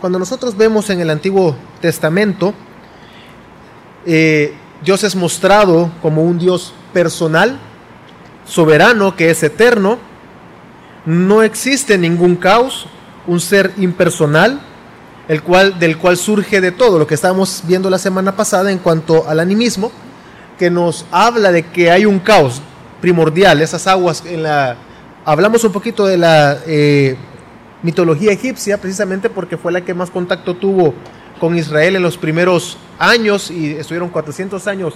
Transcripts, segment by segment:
Cuando nosotros vemos en el Antiguo Testamento, eh, Dios es mostrado como un Dios personal, soberano, que es eterno. No existe ningún caos, un ser impersonal, el cual, del cual surge de todo lo que estábamos viendo la semana pasada en cuanto al animismo, que nos habla de que hay un caos primordial, esas aguas en la... Hablamos un poquito de la eh, mitología egipcia, precisamente porque fue la que más contacto tuvo con Israel en los primeros años y estuvieron 400 años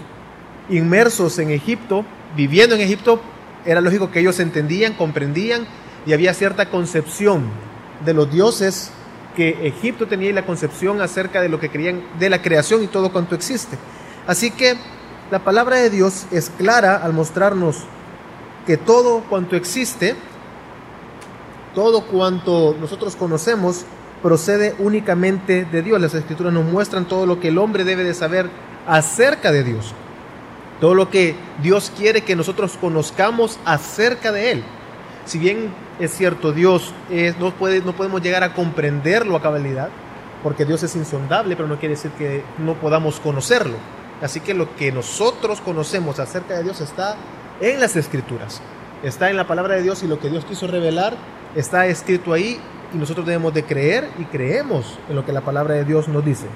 inmersos en Egipto, viviendo en Egipto, era lógico que ellos entendían, comprendían y había cierta concepción de los dioses que Egipto tenía y la concepción acerca de lo que creían de la creación y todo cuanto existe. Así que la palabra de Dios es clara al mostrarnos que todo cuanto existe todo cuanto nosotros conocemos procede únicamente de Dios. Las escrituras nos muestran todo lo que el hombre debe de saber acerca de Dios. Todo lo que Dios quiere que nosotros conozcamos acerca de Él. Si bien es cierto, Dios no, puede, no podemos llegar a comprenderlo a cabalidad, porque Dios es insondable, pero no quiere decir que no podamos conocerlo. Así que lo que nosotros conocemos acerca de Dios está en las escrituras, está en la palabra de Dios y lo que Dios quiso revelar está escrito ahí y nosotros debemos de creer y creemos en lo que la palabra de Dios nos dice.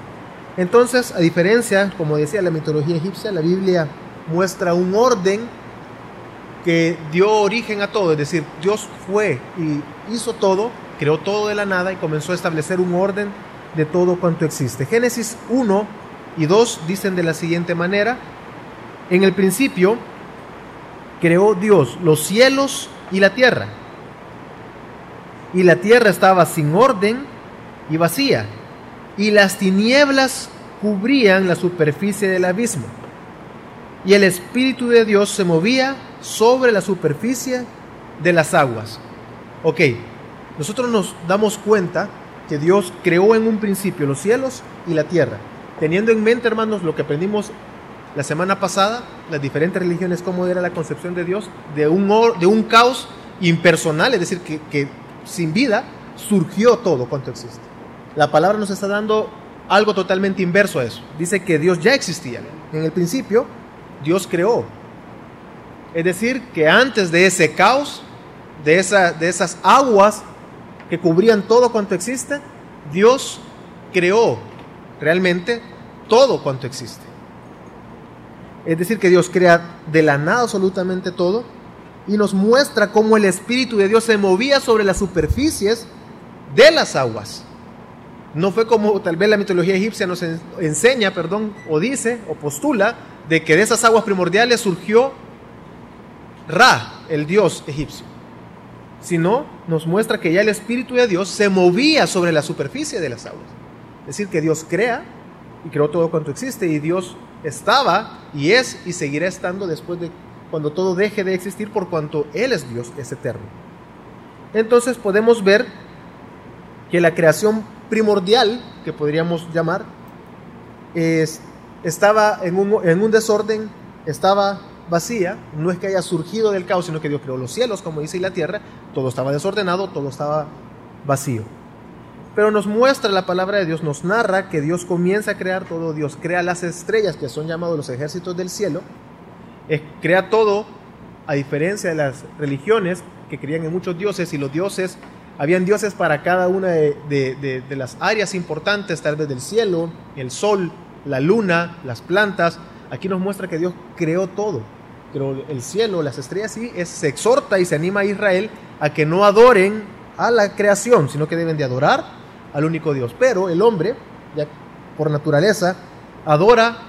Entonces, a diferencia, como decía la mitología egipcia, la Biblia muestra un orden que dio origen a todo, es decir, Dios fue y hizo todo, creó todo de la nada y comenzó a establecer un orden de todo cuanto existe. Génesis 1 y 2 dicen de la siguiente manera, en el principio creó Dios los cielos y la tierra. Y la tierra estaba sin orden y vacía, y las tinieblas cubrían la superficie del abismo, y el Espíritu de Dios se movía sobre la superficie de las aguas. Ok, nosotros nos damos cuenta que Dios creó en un principio los cielos y la tierra, teniendo en mente, hermanos, lo que aprendimos la semana pasada, las diferentes religiones, cómo era la concepción de Dios, de un, de un caos impersonal, es decir, que, que sin vida, surgió todo cuanto existe. La palabra nos está dando algo totalmente inverso a eso. Dice que Dios ya existía. En el principio, Dios creó. Es decir, que antes de ese caos, de, esa, de esas aguas que cubrían todo cuanto existe, Dios creó realmente todo cuanto existe. Es decir, que Dios crea de la nada absolutamente todo y nos muestra cómo el Espíritu de Dios se movía sobre las superficies de las aguas. No fue como tal vez la mitología egipcia nos enseña, perdón, o dice, o postula, de que de esas aguas primordiales surgió Ra, el dios egipcio. Sino nos muestra que ya el Espíritu de Dios se movía sobre la superficie de las aguas. Es decir, que Dios crea y creó todo cuanto existe y Dios estaba y es y seguirá estando después de cuando todo deje de existir por cuanto Él es Dios, es eterno. Entonces podemos ver que la creación primordial, que podríamos llamar, es, estaba en un, en un desorden, estaba vacía, no es que haya surgido del caos, sino que Dios creó los cielos, como dice, y la tierra, todo estaba desordenado, todo estaba vacío. Pero nos muestra la palabra de Dios, nos narra que Dios comienza a crear todo, Dios crea las estrellas, que son llamados los ejércitos del cielo, crea todo, a diferencia de las religiones que creían en muchos dioses y los dioses, habían dioses para cada una de, las áreas importantes, tal vez del cielo, el sol, la luna, las plantas. Aquí nos muestra que Dios creó todo, creó el cielo, las estrellas, y se exhorta y se anima a Israel a que no adoren a la creación, sino que deben de adorar al único Dios. Pero el hombre, por naturaleza, adora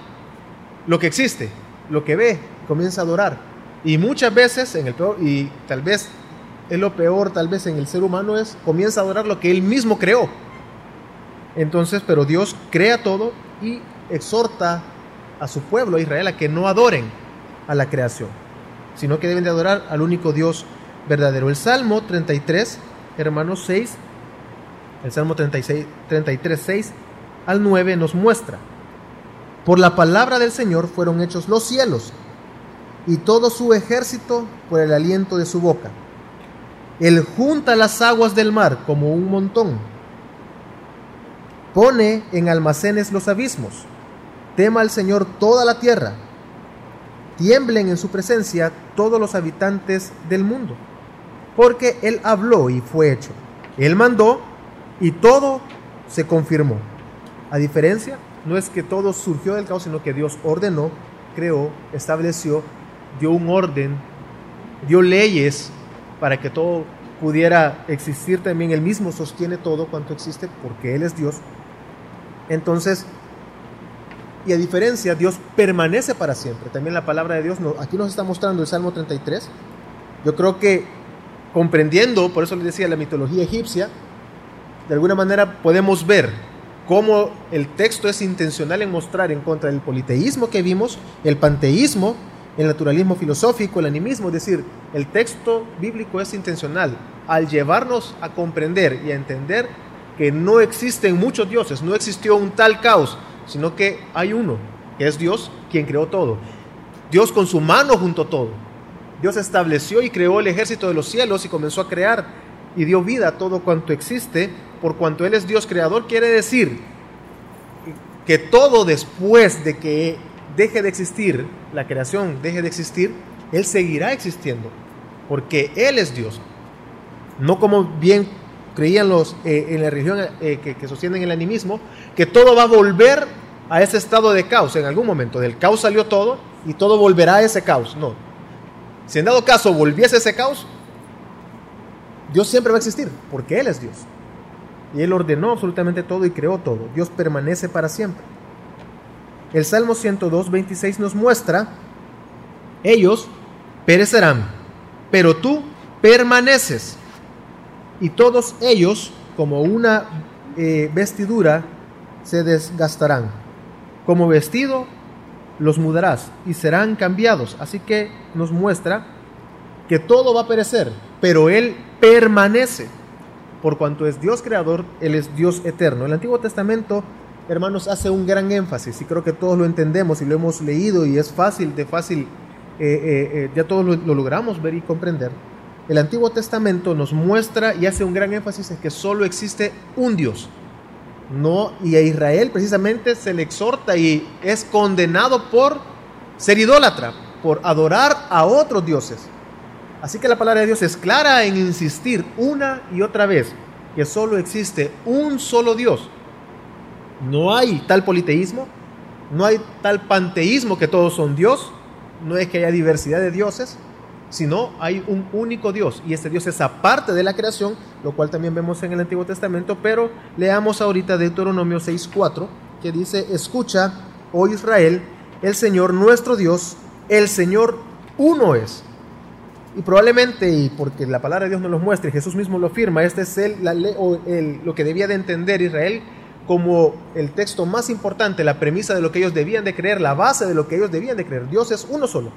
lo que existe, lo que ve, comienza a adorar. Y muchas veces, en el peor, y tal vez es lo peor, tal vez en el ser humano, es comienza a adorar lo que él mismo creó. Entonces, pero Dios crea todo y exhorta a su pueblo, a Israel, a que no adoren a la creación, sino que deben de adorar al único Dios verdadero. El Salmo 33, hermanos 6, el Salmo 36, 33, 6 al 9 nos muestra, por la palabra del Señor fueron hechos los cielos y todo su ejército por el aliento de su boca. Él junta las aguas del mar como un montón pone en almacenes los abismos. Tema al Señor toda la tierra. Tiemblen en su presencia todos los habitantes del mundo. Porque Él habló y fue hecho. Él mandó y todo se confirmó. A diferencia, no es que todo surgió del caos, sino que Dios ordenó, creó, estableció, dio un orden, dio leyes para que todo pudiera existir también. Él mismo sostiene todo cuanto existe porque Él es Dios. Entonces, y a diferencia, Dios permanece para siempre. También la palabra de Dios, aquí nos está mostrando el Salmo 33. Yo creo que comprendiendo, por eso les decía, la mitología egipcia, de alguna manera podemos ver cómo el texto es intencional en mostrar en contra del politeísmo que vimos, el panteísmo, el naturalismo filosófico, el animismo, es decir, el texto bíblico es intencional al llevarnos a comprender y a entender que no existen muchos dioses, no existió un tal caos, sino que hay uno, que es Dios quien creó todo. Dios con su mano juntó todo. Dios estableció y creó el ejército de los cielos y comenzó a crear y dio vida a todo cuanto existe por cuanto Él es Dios creador, quiere decir que todo después de que deje de existir, la creación deje de existir, Él seguirá existiendo, porque Él es Dios. No como bien creían los eh, en la religión eh, que, que sostienen el animismo, que todo va a volver a ese estado de caos en algún momento. Del caos salió todo y todo volverá a ese caos. No. Si en dado caso volviese ese caos, Dios siempre va a existir, porque Él es Dios. Y Él ordenó absolutamente todo y creó todo. Dios permanece para siempre. El Salmo 102, 26 nos muestra, ellos perecerán, pero tú permaneces. Y todos ellos, como una eh, vestidura, se desgastarán. Como vestido, los mudarás y serán cambiados. Así que nos muestra que todo va a perecer, pero Él permanece por cuanto es Dios creador, Él es Dios eterno. El Antiguo Testamento, hermanos, hace un gran énfasis y creo que todos lo entendemos y lo hemos leído y es fácil, de fácil, eh, eh, eh, ya todos lo, logramos ver y comprender. El Antiguo Testamento nos muestra y hace un gran énfasis en que solo existe un Dios. No, y a Israel precisamente se le exhorta y es condenado por ser idólatra, por adorar a otros dioses. Así que la palabra de Dios es clara en insistir una y otra vez que solo existe un solo Dios. No hay tal politeísmo, no hay tal panteísmo que todos son Dios, no es que haya diversidad de dioses, sino hay un único Dios y este Dios es aparte de la creación, lo cual también vemos en el Antiguo Testamento, pero leamos ahorita Deuteronomio 6:4 que dice, "Escucha, oh Israel, el Señor nuestro Dios, el Señor uno es." Y probablemente, y porque la palabra de Dios nos lo muestra Jesús mismo lo afirma, este es el, lo que debía de entender Israel como el texto más importante, la premisa de lo que ellos debían de creer, la base de lo que ellos debían de creer. Dios es uno solo.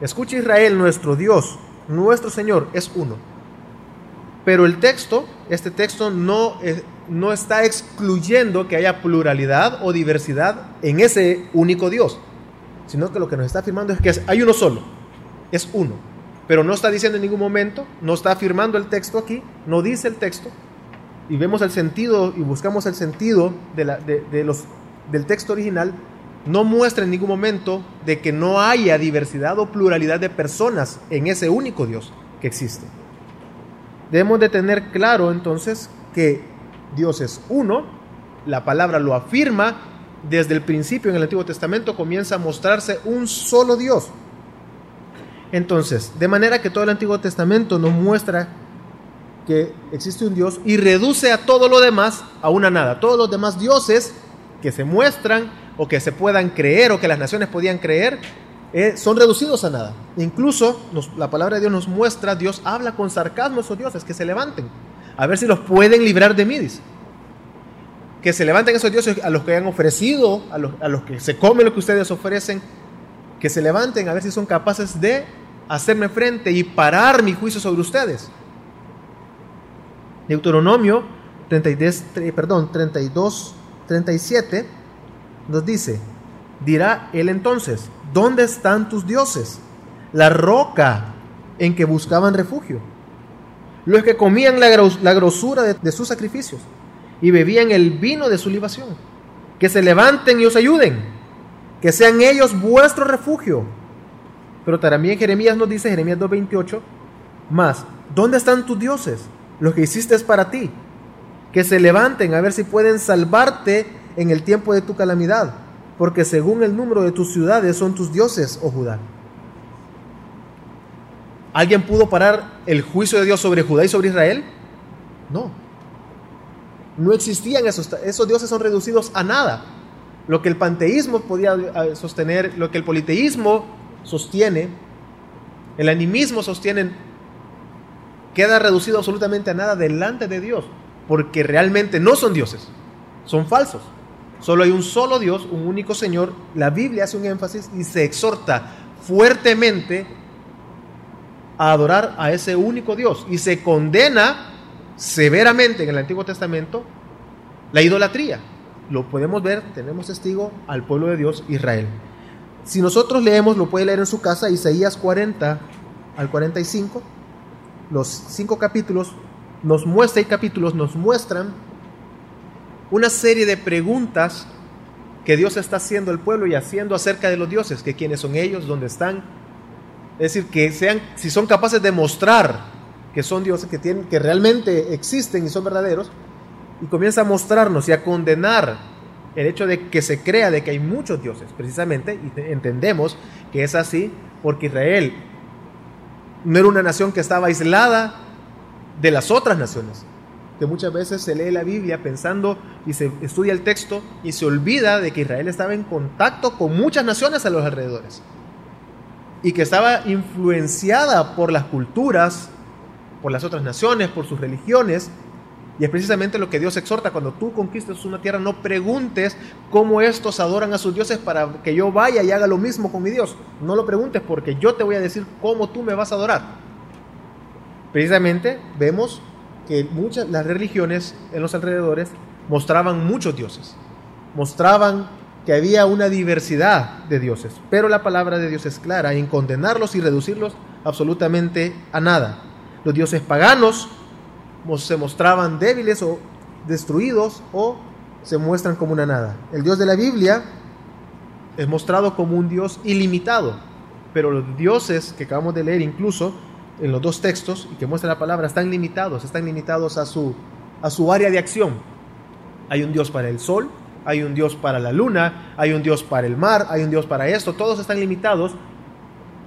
Escucha Israel, nuestro Dios, nuestro Señor es uno. Pero el texto, este texto no, no está excluyendo que haya pluralidad o diversidad en ese único Dios, sino que lo que nos está afirmando es que hay uno solo, es uno pero no está diciendo en ningún momento, no está afirmando el texto aquí, no dice el texto, y vemos el sentido y buscamos el sentido de, los, del texto original, no muestra en ningún momento de que no haya diversidad o pluralidad de personas en ese único Dios que existe. Debemos de tener claro entonces que Dios es uno, la palabra lo afirma, desde el principio en el Antiguo Testamento comienza a mostrarse un solo Dios, entonces, de manera que todo el Antiguo Testamento nos muestra que existe un Dios y reduce a todo lo demás a una nada. Todos los demás dioses que se muestran o que se puedan creer o que las naciones podían creer eh, son reducidos a nada. Incluso la palabra de Dios nos muestra, Dios habla con sarcasmo a esos dioses, que se levanten, a ver si los pueden librar de mí. Que se levanten esos dioses a los que han ofrecido, a los, a los que se comen lo que ustedes ofrecen, que se levanten a ver si son capaces de hacerme frente y parar mi juicio sobre ustedes. Deuteronomio 32, perdón, 32, 37 nos dice, dirá él entonces, ¿dónde están tus dioses? La roca en que buscaban refugio, los que comían la, grosura de sus sacrificios y bebían el vino de su libación. Que se levanten y os ayuden, que sean ellos vuestro refugio. Pero también Jeremías nos dice, Jeremías 2.28, más, ¿dónde están tus dioses? Los que hiciste es para ti. Que se levanten a ver si pueden salvarte en el tiempo de tu calamidad, porque según el número de tus ciudades son tus dioses, oh Judá. ¿Alguien pudo parar el juicio de Dios sobre Judá y sobre Israel? No. No existían esos, esos dioses son reducidos a nada. Lo que el panteísmo podía eh, sostener, lo que el politeísmo sostiene, el animismo sostiene, queda reducido absolutamente a nada delante de Dios, porque realmente no son dioses, son falsos. Solo hay un solo Dios, un único Señor. La Biblia hace un énfasis y se exhorta fuertemente a adorar a ese único Dios y se condena severamente en el Antiguo Testamento la idolatría. Lo podemos ver, tenemos testigo al pueblo de Dios, Israel. Si nosotros leemos, lo puede leer en su casa, Isaías 40 al 45, los cinco capítulos nos muestra y capítulos nos muestran una serie de preguntas que Dios está haciendo al pueblo y haciendo acerca de los dioses, que quiénes son ellos, dónde están, es decir, que sean, si son capaces de mostrar que son dioses, que, tienen, que realmente existen y son verdaderos, y comienza a mostrarnos y a condenar el hecho de que se crea de que hay muchos dioses, precisamente, y entendemos que es así, porque Israel no era una nación que estaba aislada de las otras naciones, que muchas veces se lee la Biblia pensando y se estudia el texto y se olvida de que Israel estaba en contacto con muchas naciones a los alrededores y que estaba influenciada por las culturas, por las otras naciones, por sus religiones. Y es precisamente lo que Dios exhorta cuando tú conquistes una tierra, no preguntes cómo estos adoran a sus dioses para que yo vaya y haga lo mismo con mi Dios. No lo preguntes porque yo te voy a decir cómo tú me vas a adorar. Precisamente vemos que muchas las religiones en los alrededores mostraban muchos dioses. Mostraban que había una diversidad de dioses, pero la palabra de Dios es clara en condenarlos y reducirlos absolutamente a nada. Los dioses paganos se mostraban débiles o destruidos o se muestran como una nada. El Dios de la Biblia es mostrado como un Dios ilimitado, pero los dioses que acabamos de leer incluso en los dos textos y que muestra la palabra están limitados, están limitados a su, a su área de acción. Hay un Dios para el sol, hay un Dios para la luna, hay un Dios para el mar, hay un Dios para esto, todos están limitados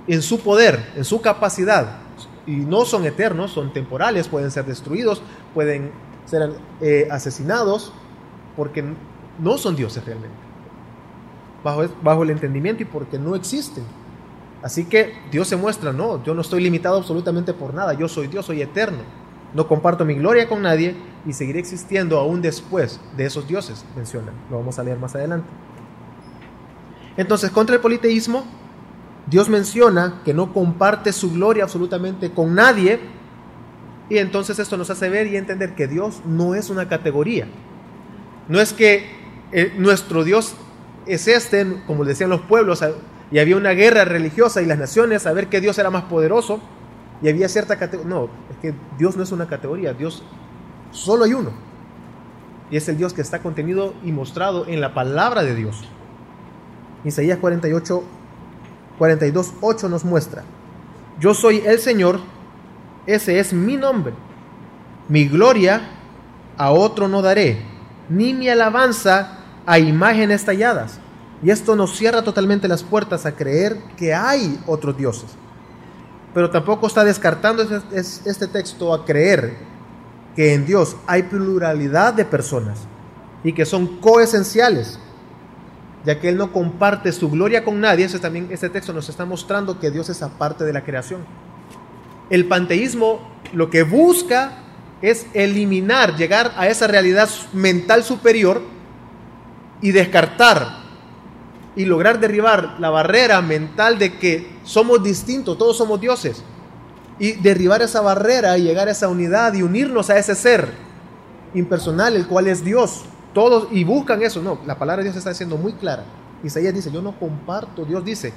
en su poder, en su capacidad, y no son eternos, son temporales, pueden ser destruidos, pueden ser eh, asesinados, porque no son dioses realmente, bajo, bajo el entendimiento y porque no existen. Así que Dios se muestra, no, yo no estoy limitado absolutamente por nada, yo soy Dios, soy eterno. No comparto mi gloria con nadie y seguiré existiendo aún después de esos dioses, mencionan. Lo vamos a leer más adelante. Entonces, contra el politeísmo, Dios menciona que no comparte su gloria absolutamente con nadie. Y entonces esto nos hace ver y entender que Dios no es una categoría. No es que eh, nuestro Dios es este, como decían los pueblos, y había una guerra religiosa y las naciones a ver qué Dios era más poderoso y había cierta categoría. No, es que Dios no es una categoría, Dios solo hay uno. Y es el Dios que está contenido y mostrado en la palabra de Dios. Isaías 48, 42, 8 nos muestra, yo soy el Señor, ese es mi nombre. Mi gloria a otro no daré, ni mi alabanza a imágenes talladas. Y esto nos cierra totalmente las puertas a creer que hay otros dioses pero tampoco está descartando este, texto a creer que en Dios hay pluralidad de personas y que son coesenciales, ya que Él no comparte su gloria con nadie. Ese también, este texto nos está mostrando que Dios es aparte de la creación. El panteísmo lo que busca es eliminar, llegar a esa realidad mental superior y descartar y lograr derribar la barrera mental de que somos distintos, todos somos dioses. Y derribar esa barrera y llegar a esa unidad y unirnos a ese ser impersonal, el cual es Dios. Todos y buscan eso. No, la palabra de Dios está siendo muy clara. Isaías dice, yo no comparto, Dios dice,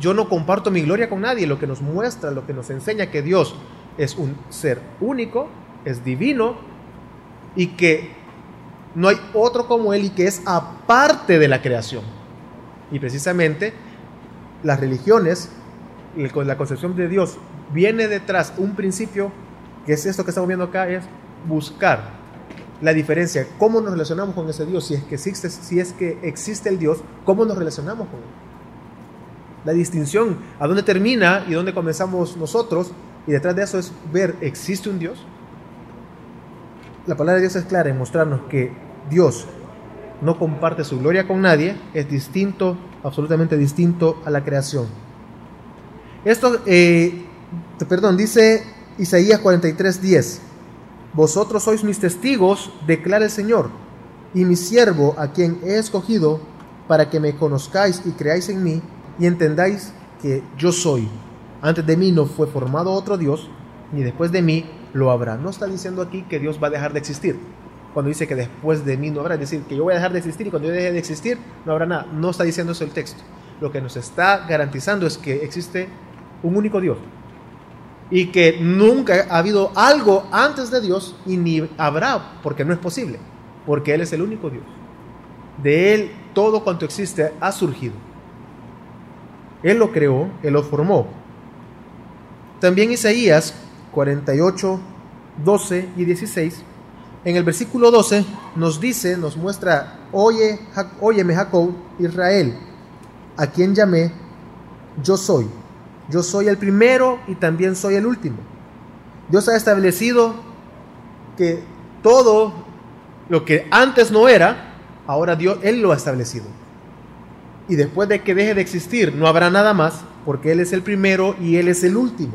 yo no comparto mi gloria con nadie. Lo que nos muestra, lo que nos enseña que Dios es un ser único, es divino y que no hay otro como Él y que es aparte de la creación. Y precisamente las religiones, la concepción de Dios, viene detrás un principio, que es esto que estamos viendo acá, es buscar la diferencia, cómo nos relacionamos con ese Dios, si es que existe, si es que existe el Dios, cómo nos relacionamos con Él. La distinción, a dónde termina y dónde comenzamos nosotros, y detrás de eso es ver, ¿existe un Dios? La palabra de Dios es clara en mostrarnos que Dios no comparte su gloria con nadie, es distinto, absolutamente distinto a la creación. Esto, eh, perdón, dice Isaías 43, 10. Vosotros sois mis testigos, declara el Señor, y mi siervo a quien he escogido, para que me conozcáis y creáis en mí, y entendáis que yo soy. Antes de mí no fue formado otro Dios, ni después de mí lo habrá. No está diciendo aquí que Dios va a dejar de existir. Cuando dice que después de mí no habrá, es decir, que yo voy a dejar de existir y cuando yo deje de existir no habrá nada. No está diciendo eso el texto. Lo que nos está garantizando es que existe un único Dios, y que nunca ha habido algo antes de Dios y ni habrá, porque no es posible, porque Él es el único Dios. De Él todo cuanto existe ha surgido. Él lo creó, Él lo formó. También Isaías 48, 12 y 16, en el versículo 12 nos dice, nos muestra, oye, óyeme Jacob, Israel, a quien llamé, yo soy yo soy el primero y también soy el último. Dios ha establecido que todo lo que antes no era, ahora Dios, Él lo ha establecido. Y después de que deje de existir, no habrá nada más, porque Él es el primero y Él es el último.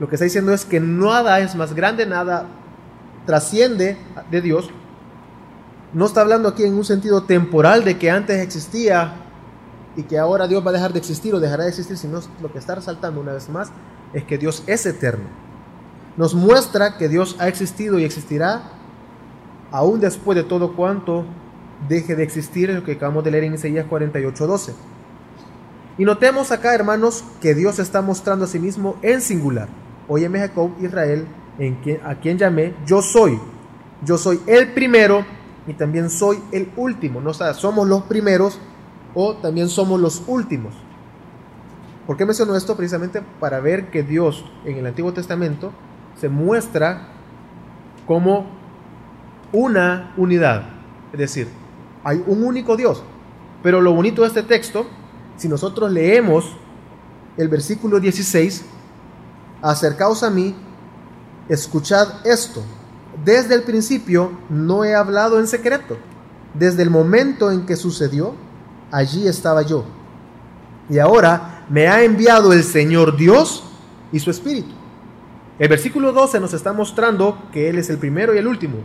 Lo que está diciendo es que nada es más grande, nada trasciende de Dios. No está hablando aquí en un sentido temporal de que antes existía y que ahora Dios va a dejar de existir o dejará de existir, sino lo que está resaltando una vez más es que Dios es eterno. Nos muestra que Dios ha existido y existirá aún después de todo cuanto deje de existir, lo que acabamos de leer en Isaías 48:12. Y notemos acá, hermanos, que Dios está mostrando a sí mismo en singular. Óyeme Jacob, Israel, en quien, a quien llamé, yo soy. Yo soy el primero y también soy el último. No somos los primeros o también somos los últimos. ¿Por qué menciono esto? Precisamente para ver que Dios en el Antiguo Testamento se muestra como una unidad. Es decir, hay un único Dios. Pero lo bonito de este texto, si nosotros leemos el versículo 16, acercaos a mí, escuchad esto. Desde el principio no he hablado en secreto. Desde el momento en que sucedió, allí estaba yo. Y ahora me ha enviado el Señor Dios y su Espíritu. El versículo 12 nos está mostrando que Él es el primero y el último.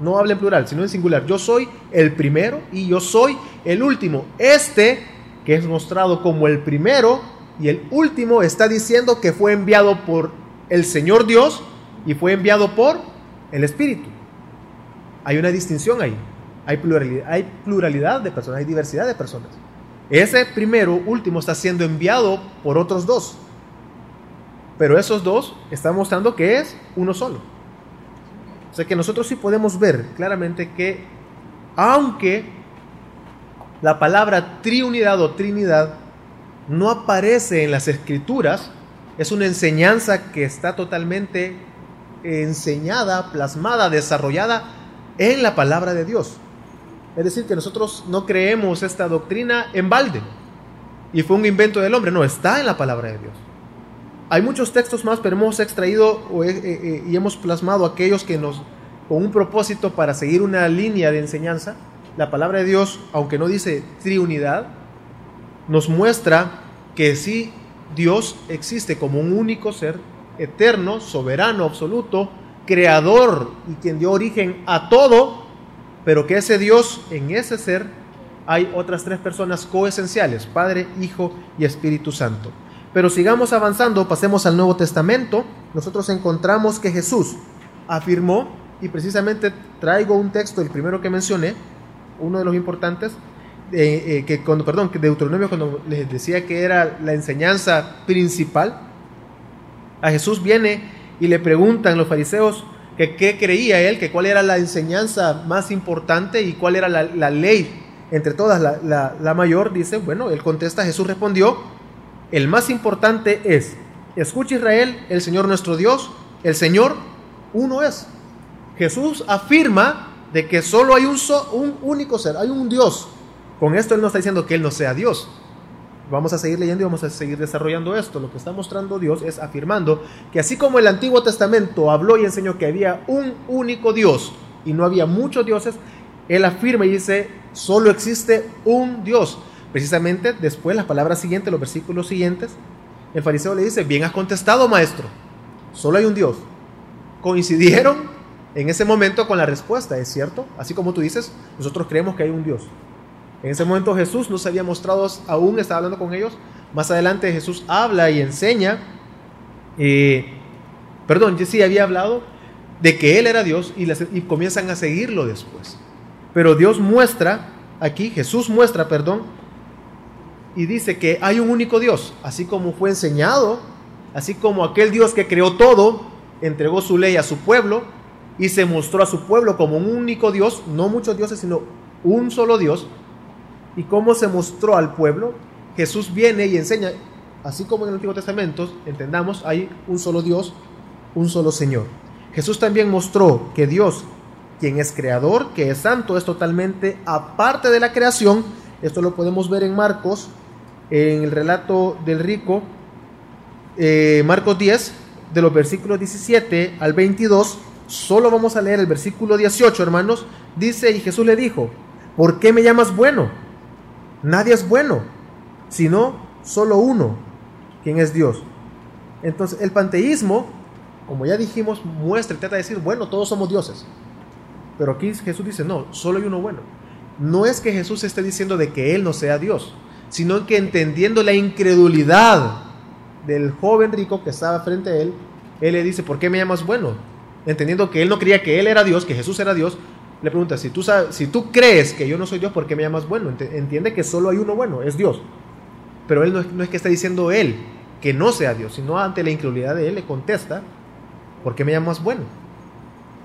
No habla en plural, sino en singular. Yo soy el primero y yo soy el último. Este, que es mostrado como el primero y el último, está diciendo que fue enviado por el Señor Dios y fue enviado por el Espíritu. Hay una distinción ahí. Hay pluralidad, hay pluralidad de personas, hay diversidad de personas. Ese primero, último, está siendo enviado por otros dos. Pero esos dos están mostrando que es uno solo. O sea que nosotros sí podemos ver claramente que, aunque la palabra triunidad o trinidad no aparece en las escrituras, es una enseñanza que está totalmente enseñada, plasmada, desarrollada en la palabra de Dios. Es decir, que nosotros no creemos esta doctrina en balde. Y fue un invento del hombre, no, está en la palabra de Dios. Hay muchos textos más, pero hemos extraído eh, eh, y hemos plasmado aquellos que nos, con un propósito para seguir una línea de enseñanza, la palabra de Dios, aunque no dice triunidad, nos muestra que sí Dios existe como un único ser, eterno, soberano, absoluto, creador y quien dio origen a todo, pero que ese Dios, en ese ser, hay otras tres personas coesenciales, Padre, Hijo y Espíritu Santo. Pero sigamos avanzando, pasemos al Nuevo Testamento, nosotros encontramos que Jesús afirmó, y precisamente traigo un texto, el primero que mencioné, uno de los importantes, eh, que cuando, perdón, que Deuteronomio cuando les decía que era la enseñanza principal, a Jesús viene y le preguntan los fariseos, que qué creía él, que cuál era la enseñanza más importante y cuál era la, ley entre todas, la, la mayor, dice, bueno, él contesta, Jesús respondió, el más importante es, escucha Israel, el Señor nuestro Dios, el Señor uno es. Jesús afirma de que solo hay un, un único ser, hay un Dios. Con esto Él no está diciendo que Él no sea Dios. Vamos a seguir leyendo y vamos a seguir desarrollando esto. Lo que está mostrando Dios es afirmando que así como el Antiguo Testamento habló y enseñó que había un único Dios y no había muchos dioses, Él afirma y dice, solo existe un Dios. Precisamente después, las palabras siguientes, los versículos siguientes, el fariseo le dice, bien has contestado, maestro, solo hay un Dios. Coincidieron en ese momento con la respuesta, ¿es cierto? Así como tú dices, nosotros creemos que hay un Dios. En ese momento Jesús no se había mostrado aún, estaba hablando con ellos. Más adelante Jesús habla y enseña, eh, perdón, sí había hablado de que Él era Dios y, y comienzan a seguirlo después. Pero Dios muestra, aquí Jesús muestra, perdón, y dice que hay un único Dios, así como fue enseñado, así como aquel Dios que creó todo, entregó su ley a su pueblo, y se mostró a su pueblo como un único Dios, no muchos dioses, sino un solo Dios. ¿Y cómo se mostró al pueblo? Jesús viene y enseña, así como en el Antiguo Testamento, entendamos, hay un solo Dios, un solo Señor. Jesús también mostró que Dios, quien es creador, que es santo, es totalmente aparte de la creación. Esto lo podemos ver en Marcos, en el relato del rico, eh, Marcos 10, de los versículos 17 al 22 Solo vamos a leer el versículo 18, hermanos. Dice, y Jesús le dijo, ¿por qué me llamas bueno? Nadie es bueno, sino solo uno, quien es Dios. Entonces, el panteísmo, como ya dijimos, muestra y trata de decir, bueno, todos somos dioses. Pero aquí Jesús dice, no, solo hay uno bueno. No es que Jesús esté diciendo de que Él no sea Dios, sino que entendiendo la incredulidad del joven rico que estaba frente a Él, Él le dice, ¿por qué me llamas bueno? entendiendo que él no creía que él era Dios, que Jesús era Dios, le pregunta, si tú, si tú crees que yo no soy Dios, ¿por qué me llamas bueno? Entiende que solo hay uno bueno, es Dios. Pero él no es, que está diciendo él que no sea Dios, sino ante la incredulidad de él le contesta, ¿por qué me llamas bueno?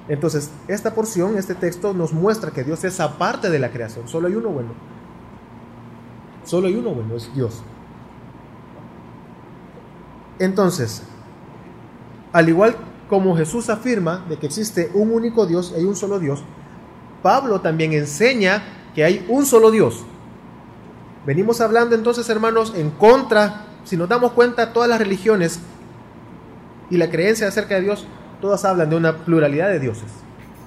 Entonces, esta porción, este texto nos muestra que Dios es aparte de la creación, solo hay uno bueno. Solo hay uno bueno, es Dios. Entonces, al igual como Jesús afirma de que existe un único Dios hay un solo Dios, Pablo también enseña que hay un solo Dios. Venimos hablando entonces, hermanos, en contra, si nos damos cuenta, todas las religiones y la creencia acerca de Dios, todas hablan de una pluralidad de dioses.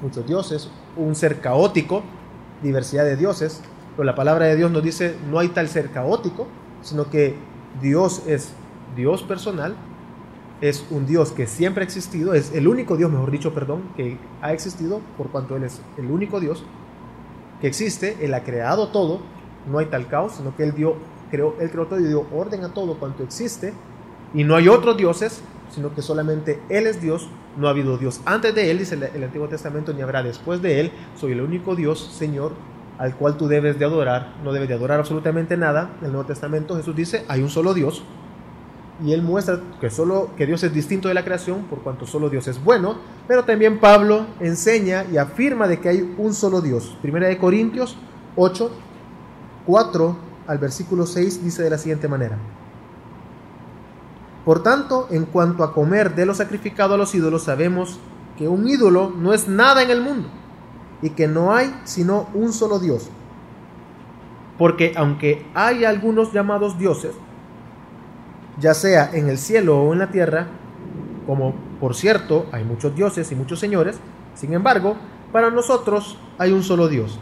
Muchos dioses, un ser caótico, diversidad de dioses, pero la palabra de Dios nos dice no hay tal ser caótico, sino que Dios es Dios personal es un Dios que siempre ha existido, es el único Dios, mejor dicho, perdón, que ha existido por cuanto Él es el único Dios que existe, Él ha creado todo, no hay tal caos, sino que Él, dio, creó, él creó todo y dio orden a todo cuanto existe, y no hay otros dioses, sino que solamente Él es Dios, no ha habido Dios antes de Él, dice el, Antiguo Testamento, ni habrá después de Él, soy el único Dios, Señor, al cual tú debes de adorar, no debes de adorar absolutamente nada. En el Nuevo Testamento Jesús dice, hay un solo Dios, y él muestra que solo que Dios es distinto de la creación por cuanto solo Dios es bueno, pero también Pablo enseña y afirma de que hay un solo Dios. Primera de Corintios 8 4 al versículo 6 dice de la siguiente manera: Por tanto, en cuanto a comer de lo sacrificado a los ídolos, sabemos que un ídolo no es nada en el mundo y que no hay sino un solo Dios. Porque aunque hay algunos llamados dioses, ya sea en el cielo o en la tierra, como por cierto hay muchos dioses y muchos señores, sin embargo, para nosotros hay un solo Dios,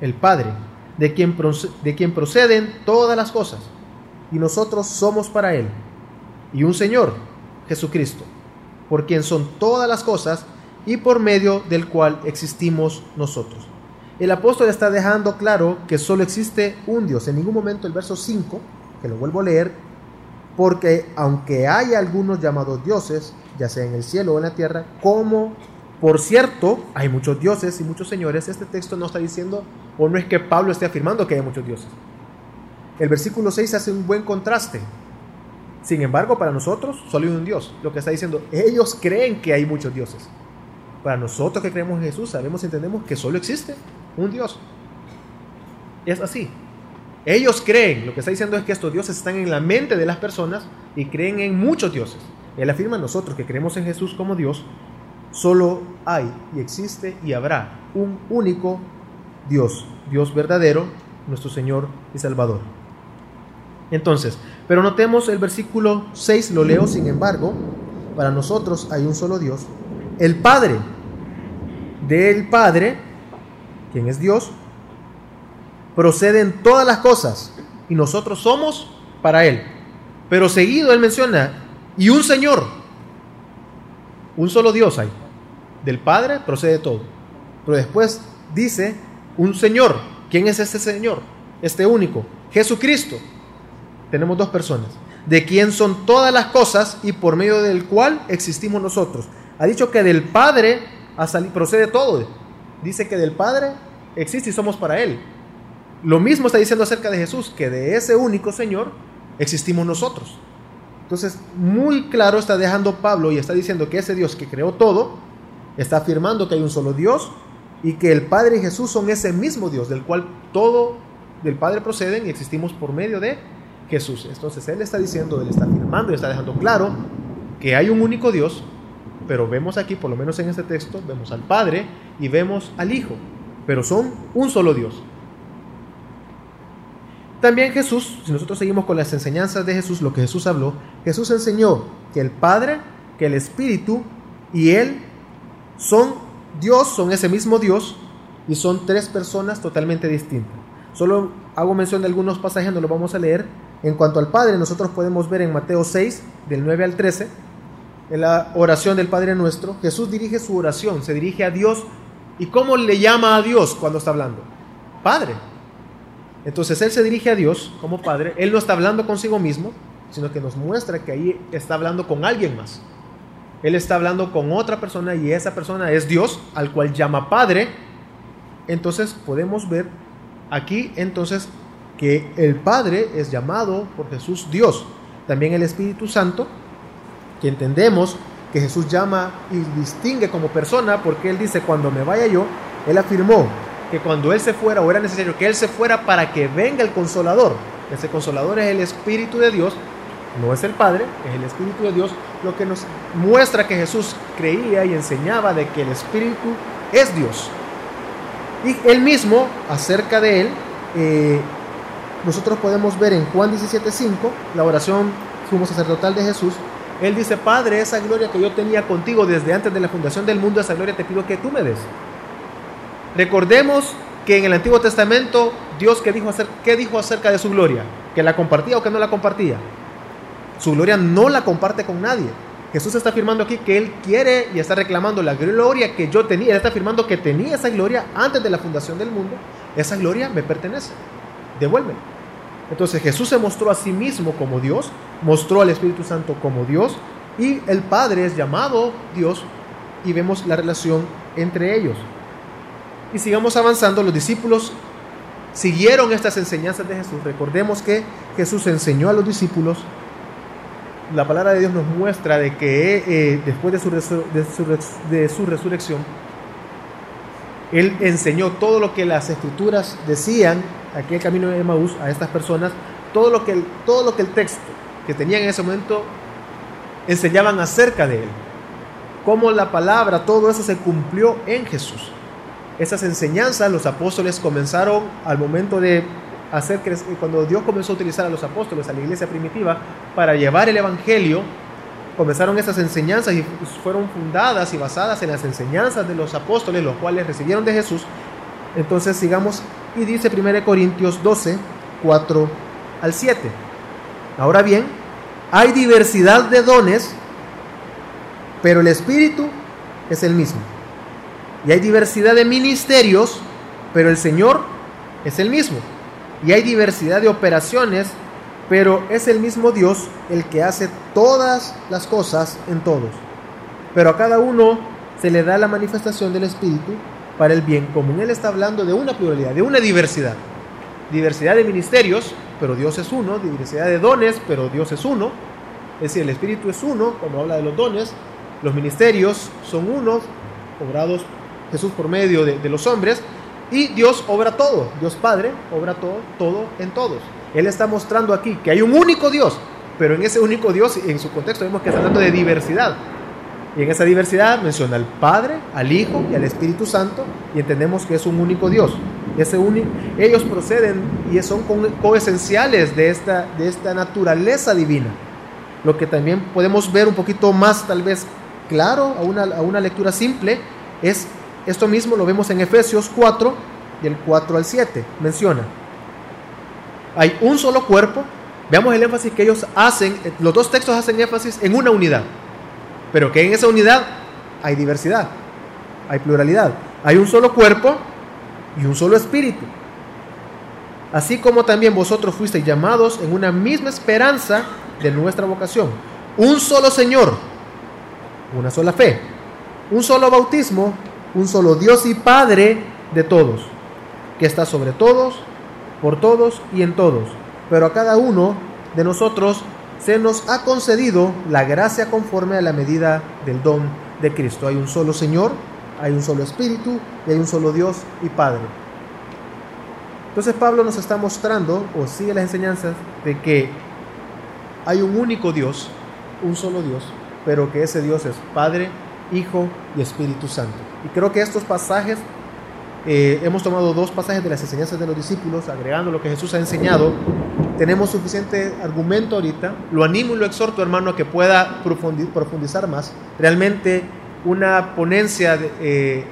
el Padre, de quien, de quien proceden todas las cosas, y nosotros somos para Él, y un Señor, Jesucristo, por quien son todas las cosas y por medio del cual existimos nosotros. El apóstol está dejando claro que solo existe un Dios. En ningún momento el verso 5, que lo vuelvo a leer, porque aunque hay algunos llamados dioses, ya sea en el cielo o en la tierra, como por cierto hay muchos dioses y muchos señores, este texto no está diciendo, o no es que Pablo esté afirmando que hay muchos dioses. El versículo 6 hace un buen contraste. Sin embargo, para nosotros solo hay un Dios. Lo que está diciendo, ellos creen que hay muchos dioses. Para nosotros que creemos en Jesús, sabemos y entendemos que solo existe un Dios. Es así. Ellos creen, lo que está diciendo es que estos dioses están en la mente de las personas y creen en muchos dioses. Él afirma nosotros que creemos en Jesús como Dios, solo hay y existe y habrá un único Dios, Dios verdadero, nuestro Señor y Salvador. Entonces, pero notemos el versículo 6, lo leo, sin embargo, para nosotros hay un solo Dios, el Padre, del Padre, quien es Dios, proceden todas las cosas y nosotros somos para Él. Pero seguido Él menciona, y un Señor, un solo Dios hay, del Padre procede todo. Pero después dice, un Señor, ¿quién es este Señor? Este único, Jesucristo. Tenemos dos personas, de quien son todas las cosas y por medio del cual existimos nosotros. Ha dicho que del Padre procede todo. Dice que del Padre existe y somos para Él. Lo mismo está diciendo acerca de Jesús, que de ese único Señor existimos nosotros. Entonces, muy claro está dejando Pablo y está diciendo que ese Dios que creó todo, está afirmando que hay un solo Dios y que el Padre y Jesús son ese mismo Dios, del cual todo del Padre proceden y existimos por medio de Jesús. Entonces, Él está diciendo, Él está afirmando y está dejando claro que hay un único Dios, pero vemos aquí, por lo menos en este texto, vemos al Padre y vemos al Hijo, pero son un solo Dios. También Jesús, si nosotros seguimos con las enseñanzas de Jesús, lo que Jesús habló, Jesús enseñó que el Padre, que el Espíritu y Él son Dios, son ese mismo Dios y son tres personas totalmente distintas. Solo hago mención de algunos pasajes, no los vamos a leer. En cuanto al Padre, nosotros podemos ver en Mateo 6, del 9 al 13, en la oración del Padre nuestro, Jesús dirige su oración, se dirige a Dios. ¿Y cómo le llama a Dios cuando está hablando? Padre. Entonces Él se dirige a Dios como Padre, Él no está hablando consigo mismo, sino que nos muestra que ahí está hablando con alguien más. Él está hablando con otra persona y esa persona es Dios, al cual llama Padre. Entonces podemos ver aquí entonces que el Padre es llamado por Jesús Dios. También el Espíritu Santo, que entendemos que Jesús llama y distingue como persona, porque Él dice, cuando me vaya yo, Él afirmó, que cuando Él se fuera o era necesario que Él se fuera para que venga el consolador. Ese consolador es el Espíritu de Dios, no es el Padre, es el Espíritu de Dios, lo que nos muestra que Jesús creía y enseñaba de que el Espíritu es Dios. Y Él mismo, acerca de Él, eh, nosotros podemos ver en Juan 17:5, la oración sumo sacerdotal de Jesús, Él dice, Padre, esa gloria que yo tenía contigo desde antes de la fundación del mundo, esa gloria te pido que tú me des. Recordemos que en el Antiguo Testamento Dios ¿qué dijo, acerca, ¿qué dijo acerca de su gloria? ¿Que la compartía o que no la compartía? Su gloria no la comparte con nadie. Jesús está afirmando aquí que Él quiere y está reclamando la gloria que yo tenía. Él está afirmando que tenía esa gloria antes de la fundación del mundo. Esa gloria me pertenece. Devuelve. Entonces Jesús se mostró a sí mismo como Dios, mostró al Espíritu Santo como Dios y el Padre es llamado Dios y vemos la relación entre ellos. Y sigamos avanzando, los discípulos siguieron estas enseñanzas de Jesús. Recordemos que Jesús enseñó a los discípulos. La palabra de Dios nos muestra de que eh, después de su, resurrección, Él enseñó todo lo que las escrituras decían, aquí el camino de Maús, a estas personas, todo lo, que el, todo lo que el texto que tenían en ese momento enseñaban acerca de Él. Cómo la palabra, todo eso se cumplió en Jesús esas enseñanzas los apóstoles comenzaron al momento de hacer cuando Dios comenzó a utilizar a los apóstoles, a la iglesia primitiva, para llevar el evangelio, comenzaron esas enseñanzas y fueron fundadas y basadas en las enseñanzas de los apóstoles, los cuales recibieron de Jesús. Entonces sigamos y dice 1 Corintios 12, 4 al 7. Ahora bien, hay diversidad de dones, pero el Espíritu es el mismo. Y hay diversidad de ministerios, pero el Señor es el mismo. Y hay diversidad de operaciones, pero es el mismo Dios el que hace todas las cosas en todos. Pero a cada uno se le da la manifestación del Espíritu para el bien común. Él está hablando de una pluralidad, de una diversidad. Diversidad de ministerios, pero Dios es uno. Diversidad de dones, pero Dios es uno. Es decir, el Espíritu es uno, cuando habla de los dones. Los ministerios son unos, obrados Jesús por medio de, los hombres, y Dios obra todo, Dios Padre obra todo, todo en todos. Él está mostrando aquí que hay un único Dios, pero en ese único Dios, en su contexto, vemos que está hablando de diversidad. Y en esa diversidad menciona al Padre, al Hijo y al Espíritu Santo, y entendemos que es un único Dios. Ese ellos proceden y son coesenciales de esta, de esta naturaleza divina. Lo que también podemos ver un poquito más, tal vez claro, a una, a una lectura simple, es esto mismo lo vemos en Efesios 4, del 4 al 7. Menciona, hay un solo cuerpo. Veamos el énfasis que ellos hacen, los dos textos hacen énfasis en una unidad, pero que en esa unidad hay diversidad, hay pluralidad. Hay un solo cuerpo y un solo espíritu. Así como también vosotros fuisteis llamados en una misma esperanza de nuestra vocación. Un solo Señor, una sola fe, un solo bautismo, un solo Dios y Padre de todos, que está sobre todos, por todos y en todos. Pero a cada uno de nosotros se nos ha concedido la gracia conforme a la medida del don de Cristo. Hay un solo Señor, hay un solo Espíritu y hay un solo Dios y Padre. Entonces Pablo nos está mostrando, o sigue las enseñanzas, de que hay un único Dios, un solo Dios, pero que ese Dios es Padre, Hijo y Espíritu Santo. Y creo que estos pasajes eh, hemos tomado dos pasajes de las enseñanzas de los discípulos, agregando lo que Jesús ha enseñado. Tenemos suficiente argumento ahorita. Lo animo y lo exhorto, hermano, a que pueda profundizar más. Realmente una ponencia eh,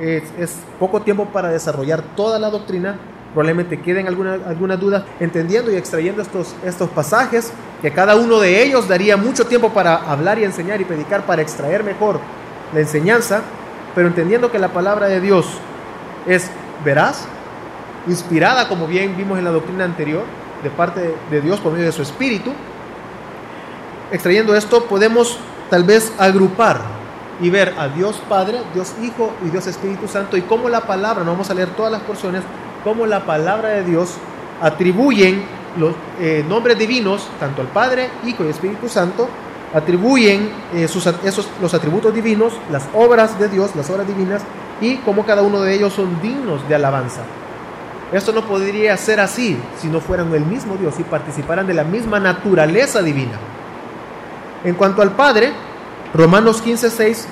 es, poco tiempo para desarrollar toda la doctrina. Probablemente queden algunas alguna dudas entendiendo y extrayendo estos, estos pasajes, que cada uno de ellos daría mucho tiempo para hablar y enseñar y predicar para extraer mejor la enseñanza, pero entendiendo que la palabra de Dios es veraz, inspirada, como bien vimos en la doctrina anterior, de parte de Dios por medio de su Espíritu. Extrayendo esto, podemos tal vez agrupar y ver a Dios Padre, Dios Hijo y Dios Espíritu Santo y cómo la palabra, no vamos a leer todas las porciones, cómo la palabra de Dios atribuyen los eh, nombres divinos, tanto al Padre, Hijo y Espíritu Santo, atribuyen eh, sus, esos, los atributos divinos, las obras de Dios, las obras divinas, y cómo cada uno de ellos son dignos de alabanza. Esto no podría ser así si no fueran el mismo Dios y participaran de la misma naturaleza divina. En cuanto al Padre, Romanos 15:6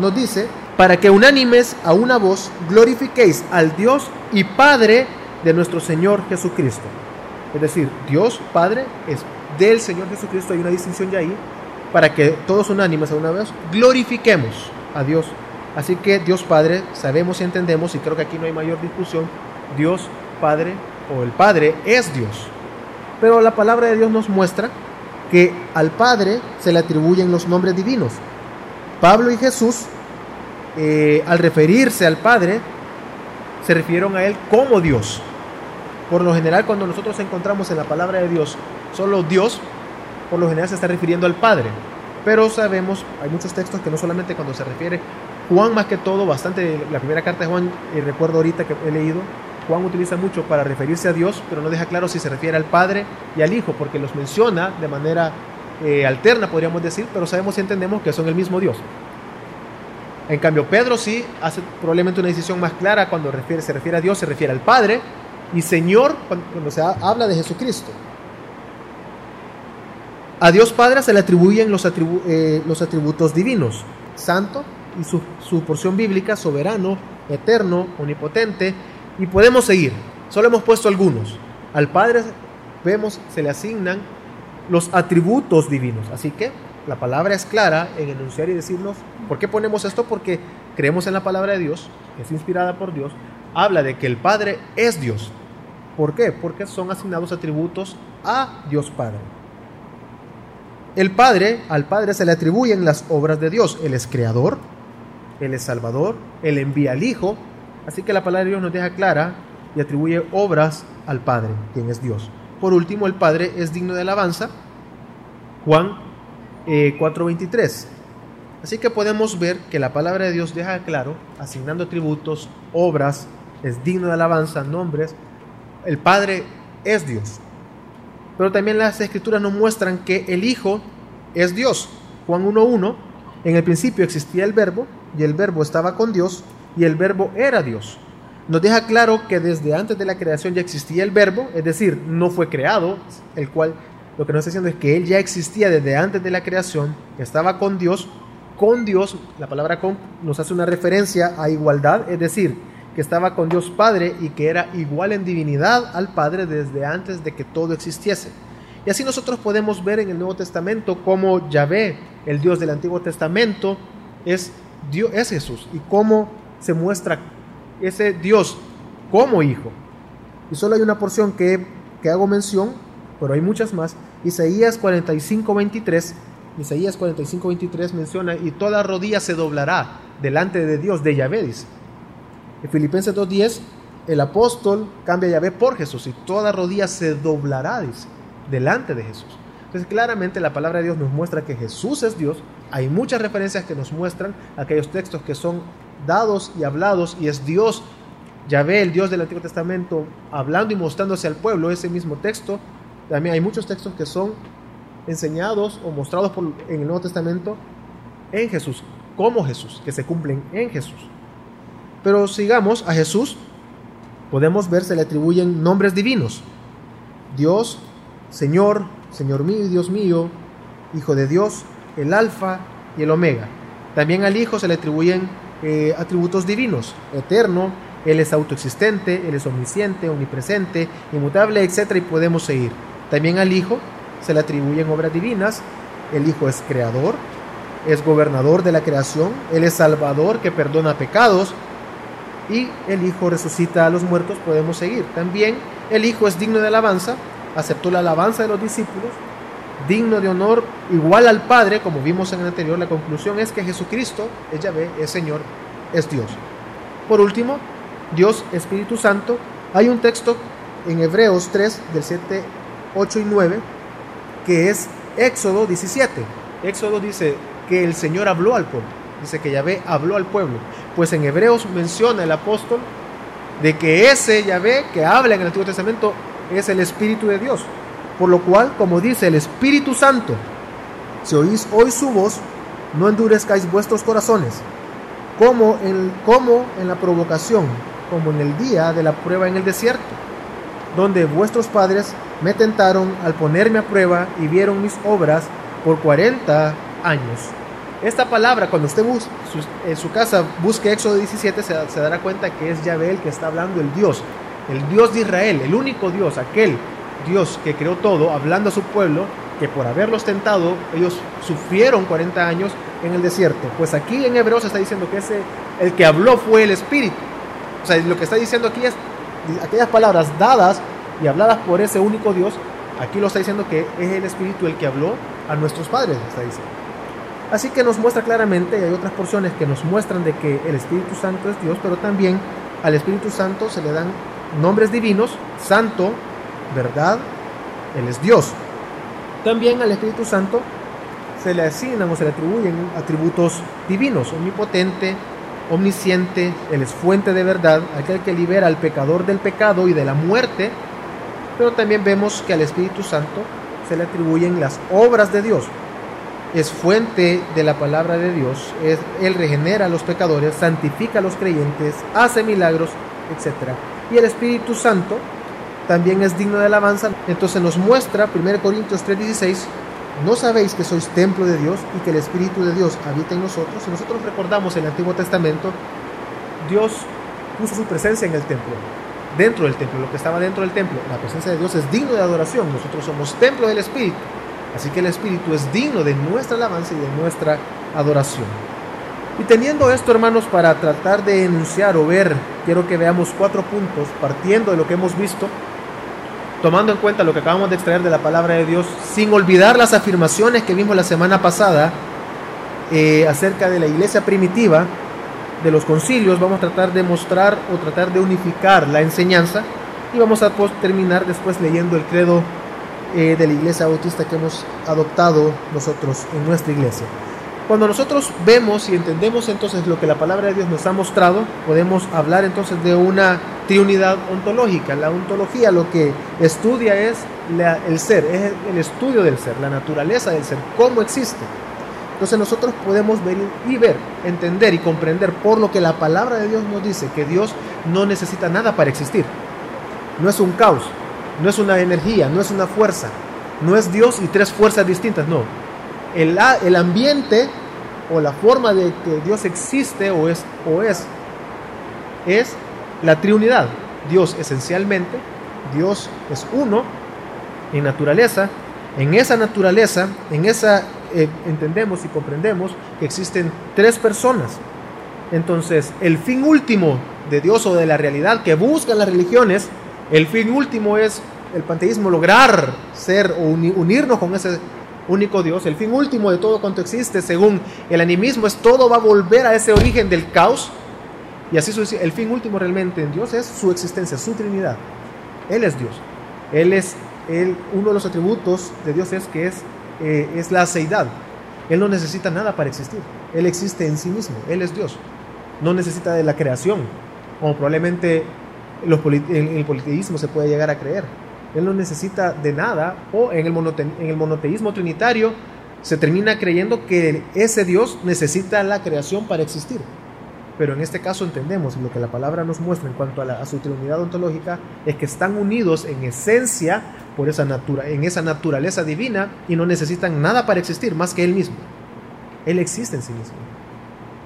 nos dice, para que unánimes a una voz glorifiquéis al Dios y Padre de nuestro Señor Jesucristo. Es decir, Dios Padre es del Señor Jesucristo, hay una distinción ya ahí, para que todos unánimes a una vez glorifiquemos a Dios Así que Dios Padre, sabemos y entendemos, y creo que aquí no hay mayor discusión, Dios Padre o el Padre es Dios. Pero la palabra de Dios nos muestra que al Padre se le atribuyen los nombres divinos. Pablo y Jesús, eh, al referirse al Padre, se refirieron a Él como Dios. Por lo general, cuando nosotros encontramos en la palabra de Dios solo Dios, por lo general se está refiriendo al Padre. Pero sabemos, hay muchos textos que no solamente cuando se refiere Juan más que todo, bastante, la primera carta de Juan, eh, recuerdo ahorita que he leído, Juan utiliza mucho para referirse a Dios, pero no deja claro si se refiere al Padre y al Hijo, porque los menciona de manera eh, alterna, podríamos decir, pero sabemos y entendemos que son el mismo Dios. En cambio, Pedro sí hace probablemente una decisión más clara cuando se refiere a Dios, se refiere al Padre, y Señor cuando, se habla de Jesucristo. A Dios Padre se le atribuyen los, eh, los atributos divinos, santo, y su, porción bíblica, soberano, eterno, omnipotente, y podemos seguir. Solo hemos puesto algunos. Al Padre vemos, se le asignan los atributos divinos. Así que la palabra es clara en enunciar y decirnos, ¿por qué ponemos esto? Porque creemos en la palabra de Dios, es inspirada por Dios, habla de que el Padre es Dios. ¿Por qué? Porque son asignados atributos a Dios Padre. El Padre, al Padre se le atribuyen las obras de Dios. Él es creador, él es Salvador, Él envía al Hijo, así que la palabra de Dios nos deja clara y atribuye obras al Padre, quien es Dios. Por último, el Padre es digno de alabanza, Juan 4:23. Eh, así que podemos ver que la palabra de Dios deja claro, asignando atributos, obras, es digno de alabanza, nombres, el Padre es Dios. Pero también las escrituras nos muestran que el Hijo es Dios. Juan 1.1, en el principio existía el verbo, y el verbo estaba con Dios, y el verbo era Dios. Nos deja claro que desde antes de la creación ya existía el verbo, es decir, no fue creado, el cual lo que nos está diciendo es que él ya existía desde antes de la creación, estaba con Dios, con Dios, la palabra con nos hace una referencia a igualdad, es decir, que estaba con Dios Padre y que era igual en divinidad al Padre desde antes de que todo existiese. Y así nosotros podemos ver en el Nuevo Testamento cómo Yahvé, el Dios del Antiguo Testamento, es, Dios, es Jesús y cómo se muestra ese Dios como hijo. Y solo hay una porción que, que hago mención, pero hay muchas más. Isaías 45, 23. Isaías 45, 23 menciona, y toda rodilla se doblará delante de Dios, de Yahvé, dice. En Filipenses 2.10, el apóstol cambia Yahvé por Jesús, y toda rodilla se doblará, dice, delante de Jesús. Entonces claramente la palabra de Dios nos muestra que Jesús es Dios. Hay muchas referencias que nos muestran aquellos textos que son dados y hablados y es Dios, Yahvé, el Dios del Antiguo Testamento, hablando y mostrándose al pueblo ese mismo texto. También hay muchos textos que son enseñados o mostrados en el Nuevo Testamento en Jesús, como Jesús, que se cumplen en Jesús. Pero sigamos a Jesús, podemos ver, se le atribuyen nombres divinos. Dios, Señor, Señor mío Dios mío, Hijo de Dios, el Alfa y el Omega. También al Hijo se le atribuyen eh, atributos divinos, eterno, Él es autoexistente, Él es omnisciente, omnipresente, inmutable, etc. Y podemos seguir. También al Hijo se le atribuyen obras divinas. El Hijo es creador, es gobernador de la creación, Él es salvador que perdona pecados y el Hijo resucita a los muertos, podemos seguir. También el Hijo es digno de alabanza, aceptó la alabanza de los discípulos, digno de honor, igual al Padre, como vimos en el anterior, la conclusión es que Jesucristo es Yahvé, es Señor, es Dios. Por último, Dios Espíritu Santo, hay un texto en Hebreos 3, del 7, 8 y 9, que es Éxodo 17. Éxodo dice que el Señor habló al pueblo, dice que Yahvé habló al pueblo. Pues en Hebreos menciona el apóstol de que ese Yahvé que habla en el Antiguo Testamento es el Espíritu de Dios. Por lo cual, como dice el Espíritu Santo, si oís hoy su voz, no endurezcáis vuestros corazones, como en, como en la provocación, como en el día de la prueba en el desierto, donde vuestros padres me tentaron al ponerme a prueba y vieron mis obras por 40 años. Esta palabra, cuando usted busque, en su casa busque Éxodo 17, se, se dará cuenta que es Yahvé el que está hablando, el Dios, el Dios de Israel, el único Dios, aquel Dios que creó todo, hablando a su pueblo, que por haberlos tentado, ellos sufrieron 40 años en el desierto. Pues aquí en Hebreos está diciendo que ese, el que habló fue el Espíritu. O sea, lo que está diciendo aquí es aquellas palabras dadas y habladas por ese único Dios, aquí lo está diciendo que es el Espíritu el que habló a nuestros padres, está diciendo. Así que nos muestra claramente, y hay otras porciones que nos muestran de que el Espíritu Santo es Dios, pero también al Espíritu Santo se le dan nombres divinos, santo, verdad, Él es Dios. También al Espíritu Santo se le asignan o se le atribuyen atributos divinos, omnipotente, omnisciente, Él es fuente de verdad, aquel que libera al pecador del pecado y de la muerte, pero también vemos que al Espíritu Santo se le atribuyen las obras de Dios. Es fuente de la palabra de Dios, es, Él regenera a los pecadores, santifica a los creyentes, hace milagros, etc. Y el Espíritu Santo también es digno de alabanza. Entonces nos muestra 1 Corintios 3:16, no sabéis que sois templo de Dios y que el Espíritu de Dios habita en nosotros. Si nosotros recordamos el Antiguo Testamento, Dios puso su presencia en el templo, dentro del templo, lo que estaba dentro del templo. La presencia de Dios es digno de adoración. Nosotros somos templo del Espíritu. Así que el Espíritu es digno de nuestra alabanza y de nuestra adoración. Y teniendo esto, hermanos, para tratar de enunciar o ver, quiero que veamos cuatro puntos, partiendo de lo que hemos visto, tomando en cuenta lo que acabamos de extraer de la palabra de Dios, sin olvidar las afirmaciones que vimos la semana pasada eh, acerca de la iglesia primitiva, de los concilios, vamos a tratar de mostrar o tratar de unificar la enseñanza y vamos a terminar después leyendo el credo eh, de la iglesia bautista que hemos adoptado nosotros en nuestra iglesia. Cuando nosotros vemos y entendemos entonces lo que la palabra de Dios nos ha mostrado, podemos hablar entonces de una triunidad ontológica. La ontología lo que estudia es el ser, es el estudio del ser, la naturaleza del ser, cómo existe. Entonces nosotros podemos ver y ver, entender y comprender por lo que la palabra de Dios nos dice que Dios no necesita nada para existir. No es un caos, no es una energía, no es una fuerza, no es Dios y tres fuerzas distintas, no. El, el ambiente o la forma de que Dios existe o es, o es, es la triunidad. Dios esencialmente, Dios es uno en naturaleza, en esa naturaleza, en esa eh, entendemos y comprendemos que existen tres personas. Entonces, el fin último de Dios o de la realidad que buscan las religiones, el fin último es el panteísmo, lograr ser o unirnos con ese único Dios. El fin último de todo cuanto existe, según el animismo, es todo va a volver a ese origen del caos. Y así el fin último realmente en Dios es su existencia, su Trinidad. Él es Dios. Él es él, uno de los atributos de Dios es que es, eh, es la aceidad. Él no necesita nada para existir. Él existe en sí mismo. Él es Dios. No necesita de la creación, como probablemente los en el politeísmo se puede llegar a creer. Él no necesita de nada, o en el, monoteísmo trinitario se termina creyendo que ese Dios necesita la creación para existir. Pero en este caso entendemos lo que la palabra nos muestra en cuanto a, la, su trinidad ontológica es que están unidos en esencia por esa natura, en esa naturaleza divina y no necesitan nada para existir más que Él mismo. Él existe en sí mismo.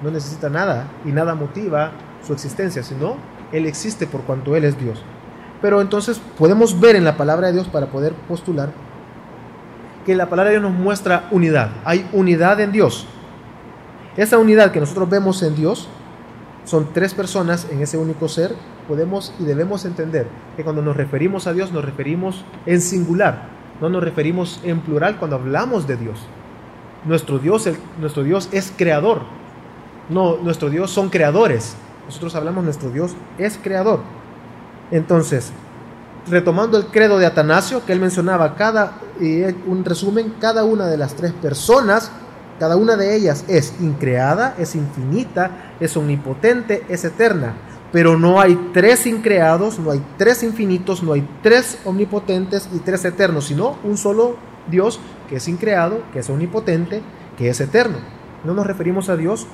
No necesita nada y nada motiva su existencia, sino Él existe por cuanto Él es Dios. Pero entonces podemos ver en la palabra de Dios para poder postular que la palabra de Dios nos muestra unidad. Hay unidad en Dios. Esa unidad que nosotros vemos en Dios son tres personas en ese único ser, podemos y debemos entender que cuando nos referimos a Dios nos referimos en singular, no nos referimos en plural cuando hablamos de Dios. Nuestro Dios, nuestro Dios es creador. No, nuestro Dios son creadores. Nosotros hablamos nuestro Dios es creador. Entonces, retomando el credo de Atanasio, que él mencionaba cada, un resumen, cada una de las tres personas cada una de ellas es increada, es infinita, es omnipotente, es eterna. Pero no hay tres increados, no hay tres infinitos, no hay tres omnipotentes y tres eternos, sino un solo Dios que es increado, que es omnipotente, que es eterno. No nos referimos a Dios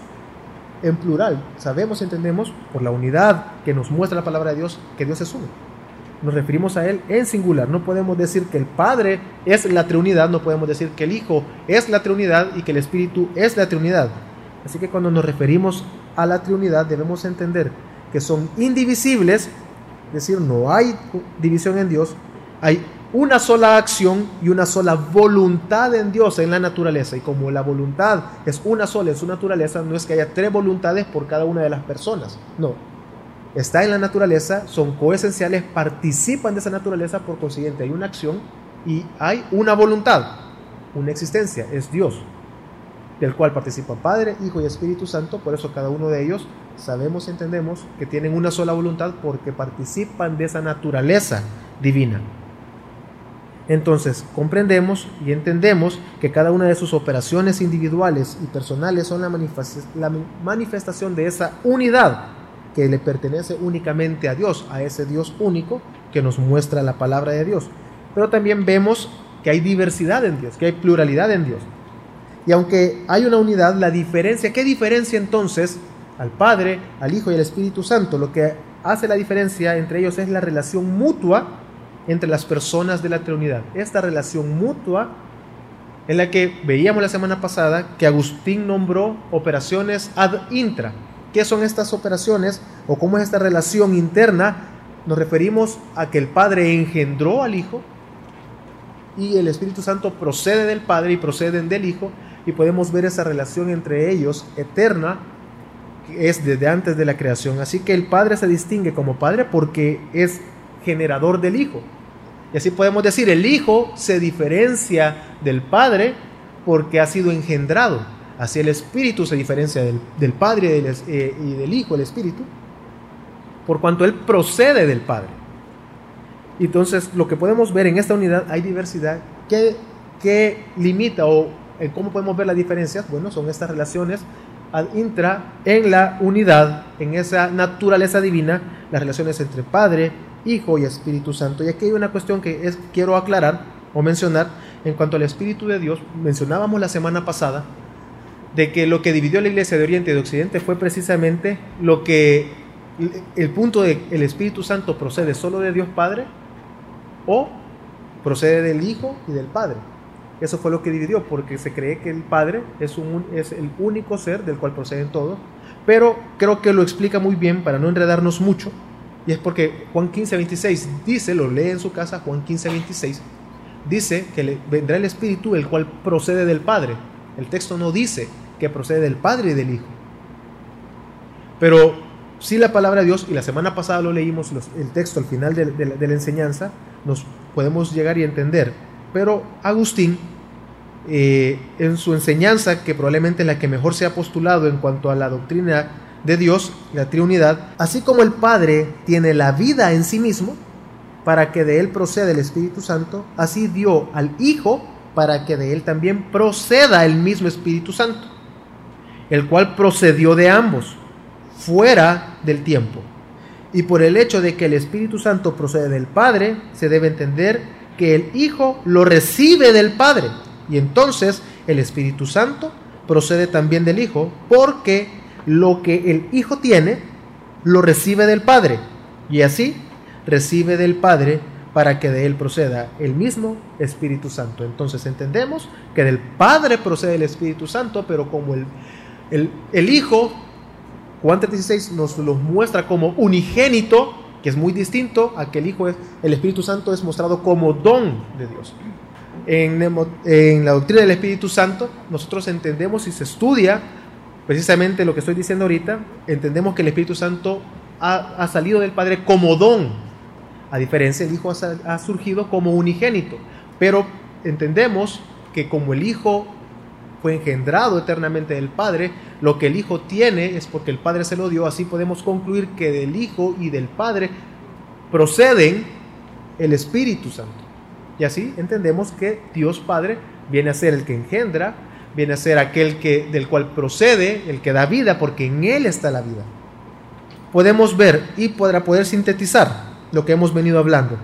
en plural. Sabemos, entendemos por la unidad que nos muestra la palabra de Dios que Dios es uno nos referimos a Él en singular. No podemos decir que el Padre es la Trinidad, no podemos decir que el Hijo es la Trinidad y que el Espíritu es la Trinidad. Así que cuando nos referimos a la Trinidad debemos entender que son indivisibles, es decir, no hay división en Dios, hay una sola acción y una sola voluntad en Dios, en la naturaleza. Y como la voluntad es una sola en su naturaleza, no es que haya tres voluntades por cada una de las personas. No, está en la naturaleza, son coesenciales, participan de esa naturaleza, por consiguiente hay una acción y hay una voluntad, una existencia, es Dios, del cual participa Padre, Hijo y Espíritu Santo, por eso cada uno de ellos sabemos y entendemos que tienen una sola voluntad porque participan de esa naturaleza divina. Entonces comprendemos y entendemos que cada una de sus operaciones individuales y personales son la, manifestación de esa unidad que le pertenece únicamente a Dios, a ese Dios único que nos muestra la palabra de Dios. Pero también vemos que hay diversidad en Dios, que hay pluralidad en Dios. Y aunque hay una unidad, la diferencia, ¿qué diferencia entonces al Padre, al Hijo y al Espíritu Santo? Lo que hace la diferencia entre ellos es la relación mutua entre las personas de la Trinidad. Esta relación mutua en la que veíamos la semana pasada que Agustín nombró operaciones ad intra, ¿Qué son estas operaciones o cómo es esta relación interna? Nos referimos a que el Padre engendró al Hijo y el Espíritu Santo procede del Padre y proceden del Hijo y podemos ver esa relación entre ellos eterna que es desde antes de la creación. Así que el Padre se distingue como Padre porque es generador del Hijo. Y así podemos decir, el Hijo se diferencia del Padre porque ha sido engendrado. Así el Espíritu se diferencia del, Padre eh, y del, Hijo, el Espíritu, por cuanto Él procede del Padre. Entonces, lo que podemos ver en esta unidad, hay diversidad. ¿Qué, limita o cómo podemos ver las diferencias? Bueno, son estas relaciones ad intra en la unidad, en esa naturaleza divina, las relaciones entre Padre, Hijo y Espíritu Santo. Y aquí hay una cuestión que es, quiero aclarar o mencionar en cuanto al Espíritu de Dios. Mencionábamos la semana pasada de que lo que dividió la iglesia de Oriente y de Occidente fue precisamente lo que el punto de el Espíritu Santo procede solo de Dios Padre o procede del Hijo y del Padre. Eso fue lo que dividió, porque se cree que el Padre es, un, es el único ser del cual proceden todos, pero creo que lo explica muy bien para no enredarnos mucho, y es porque Juan 15, 26 dice, lo lee en su casa, Juan 15, 26, dice que le vendrá el Espíritu el cual procede del Padre. El texto no dice que procede del Padre y del Hijo. Pero si la palabra de Dios, y la semana pasada lo leímos, el texto al final de, de la enseñanza, nos podemos llegar y entender. Pero Agustín, eh, en su enseñanza, que probablemente es la que mejor se ha postulado en cuanto a la doctrina de Dios, la Trinidad, así como el Padre tiene la vida en sí mismo, para que de él proceda el Espíritu Santo, así dio al Hijo para que de él también proceda el mismo Espíritu Santo, el cual procedió de ambos, fuera del tiempo. Y por el hecho de que el Espíritu Santo procede del Padre, se debe entender que el Hijo lo recibe del Padre. Y entonces el Espíritu Santo procede también del Hijo, porque lo que el Hijo tiene, lo recibe del Padre. Y así recibe del Padre para que de Él proceda el mismo Espíritu Santo. Entonces entendemos que del Padre procede el Espíritu Santo, pero como el, el, Hijo, Juan 3.16 nos lo muestra como unigénito, que es muy distinto a que el Hijo es, el Espíritu Santo es mostrado como don de Dios. En, en la doctrina del Espíritu Santo, nosotros entendemos y se estudia precisamente lo que estoy diciendo ahorita, entendemos que el Espíritu Santo ha, ha salido del Padre como don. A diferencia, el Hijo ha surgido como unigénito, pero entendemos que como el Hijo fue engendrado eternamente del Padre, lo que el Hijo tiene es porque el Padre se lo dio, así podemos concluir que del Hijo y del Padre proceden el Espíritu Santo. Y así entendemos que Dios Padre viene a ser el que engendra, viene a ser aquel que del cual procede, el que da vida, porque en él está la vida. Podemos ver y podrá poder sintetizar lo que hemos venido hablando.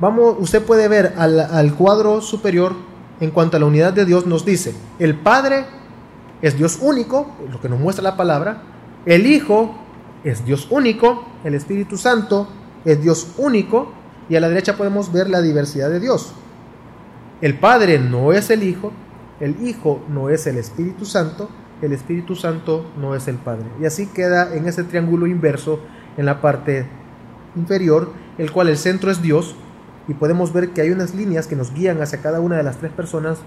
Vamos, usted puede ver al, cuadro superior en cuanto a la unidad de Dios nos dice, el Padre es Dios único, lo que nos muestra la palabra, el Hijo es Dios único, el Espíritu Santo es Dios único, y a la derecha podemos ver la diversidad de Dios. El Padre no es el Hijo, el Hijo no es el Espíritu Santo, el Espíritu Santo no es el Padre. Y así queda en ese triángulo inverso en la parte inferior el cual el centro es Dios, y podemos ver que hay unas líneas que nos guían hacia cada una de las tres personas.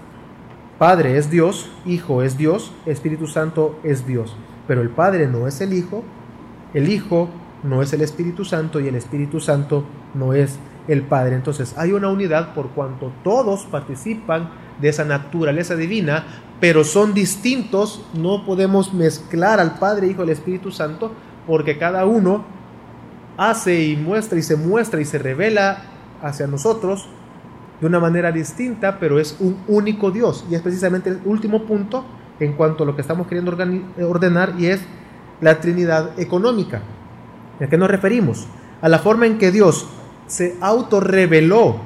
Padre es Dios, Hijo es Dios, Espíritu Santo es Dios. Pero el Padre no es el Hijo, el Hijo no es el Espíritu Santo y el Espíritu Santo no es el Padre. Entonces hay una unidad por cuanto todos participan de esa naturaleza divina, pero son distintos. No podemos mezclar al Padre, Hijo y el Espíritu Santo porque cada uno hace y muestra y se muestra y se revela hacia nosotros de una manera distinta, pero es un único Dios. Y es precisamente el último punto en cuanto a lo que estamos queriendo ordenar y es la Trinidad económica. ¿A qué nos referimos? A la forma en que Dios se autorreveló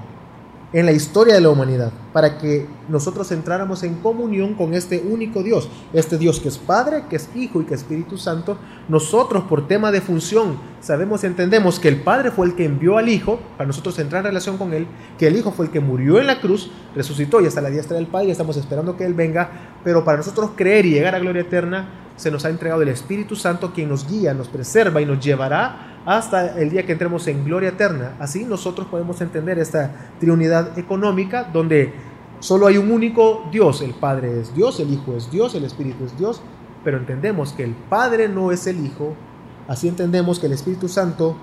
en la historia de la humanidad, para que nosotros entráramos en comunión con este único Dios, este Dios que es Padre, que es Hijo y que es Espíritu Santo. Nosotros por tema de función sabemos entendemos que el Padre fue el que envió al Hijo, para nosotros entrar en relación con Él, que el Hijo fue el que murió en la cruz, resucitó y hasta la diestra del Padre y estamos esperando que Él venga, pero para nosotros creer y llegar a gloria eterna se nos ha entregado el Espíritu Santo quien nos guía, nos preserva y nos llevará hasta el día que entremos en gloria eterna. Así nosotros podemos entender esta triunidad económica donde solo hay un único Dios. El Padre es Dios, el Hijo es Dios, el Espíritu es Dios, pero entendemos que el Padre no es el Hijo. Así entendemos que el Espíritu Santo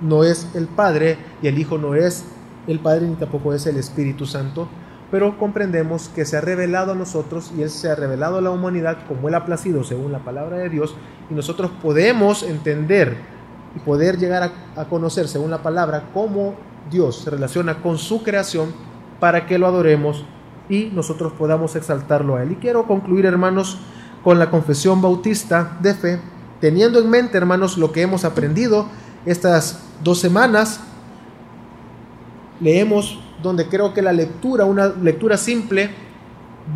no es el Padre y el Hijo no es el Padre ni tampoco es el Espíritu Santo. Pero comprendemos que se ha revelado a nosotros y Él se ha revelado a la humanidad como Él ha placido según la palabra de Dios y nosotros podemos entender y poder llegar a, conocer, según la palabra, cómo Dios se relaciona con su creación para que lo adoremos y nosotros podamos exaltarlo a Él. Y quiero concluir, hermanos, con la confesión bautista de fe, teniendo en mente, hermanos, lo que hemos aprendido estas dos semanas. Leemos donde creo que la lectura, una lectura simple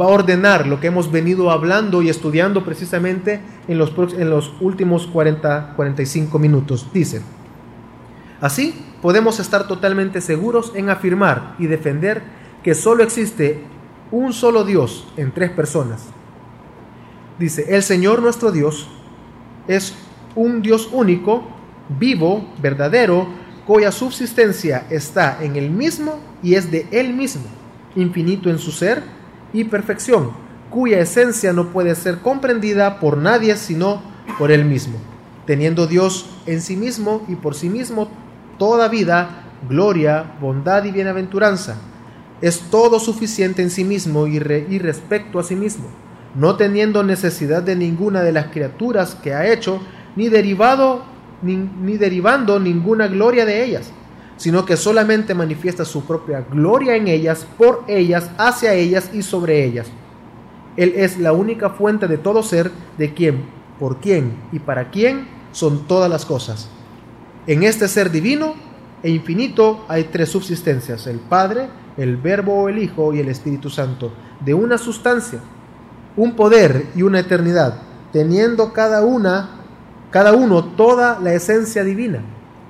va a ordenar lo que hemos venido hablando y estudiando precisamente en los, en los últimos 40, 45 minutos. Dice, así podemos estar totalmente seguros en afirmar y defender que solo existe un solo Dios en tres personas. Dice, el Señor nuestro Dios es un Dios único, vivo, verdadero, cuya subsistencia está en Él mismo y es de Él mismo, infinito en su ser y perfección, cuya esencia no puede ser comprendida por nadie sino por Él mismo, teniendo Dios en sí mismo y por sí mismo toda vida, gloria, bondad y bienaventuranza. Es todo suficiente en sí mismo y, y respecto a sí mismo, no teniendo necesidad de ninguna de las criaturas que ha hecho, ni derivado ni, derivando ninguna gloria de ellas, sino que solamente manifiesta su propia gloria en ellas, por ellas, hacia ellas y sobre ellas. Él es la única fuente de todo ser, de quien, por quién y para quién son todas las cosas. En este ser divino e infinito hay tres subsistencias, el Padre, el Verbo o el Hijo y el Espíritu Santo, de una sustancia, un poder y una eternidad, teniendo cada una cada uno toda la esencia divina,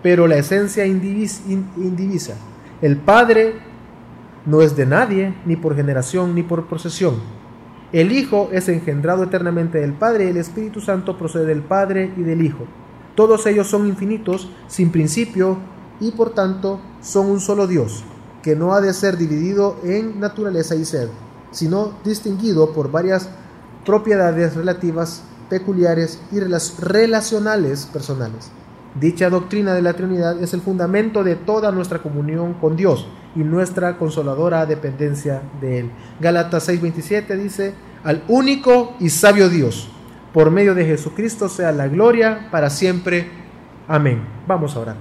pero la esencia indivisa. El Padre no es de nadie, ni por generación, ni por procesión. El Hijo es engendrado eternamente del Padre el Espíritu Santo procede del Padre y del Hijo. Todos ellos son infinitos, sin principio, y por tanto son un solo Dios, que no ha de ser dividido en naturaleza y ser, sino distinguido por varias propiedades relativas peculiares y relacionales personales. Dicha doctrina de la Trinidad es el fundamento de toda nuestra comunión con Dios y nuestra consoladora dependencia de Él. Gálatas 6:27 dice, al único y sabio Dios, por medio de Jesucristo sea la gloria para siempre. Amén. Vamos a orar.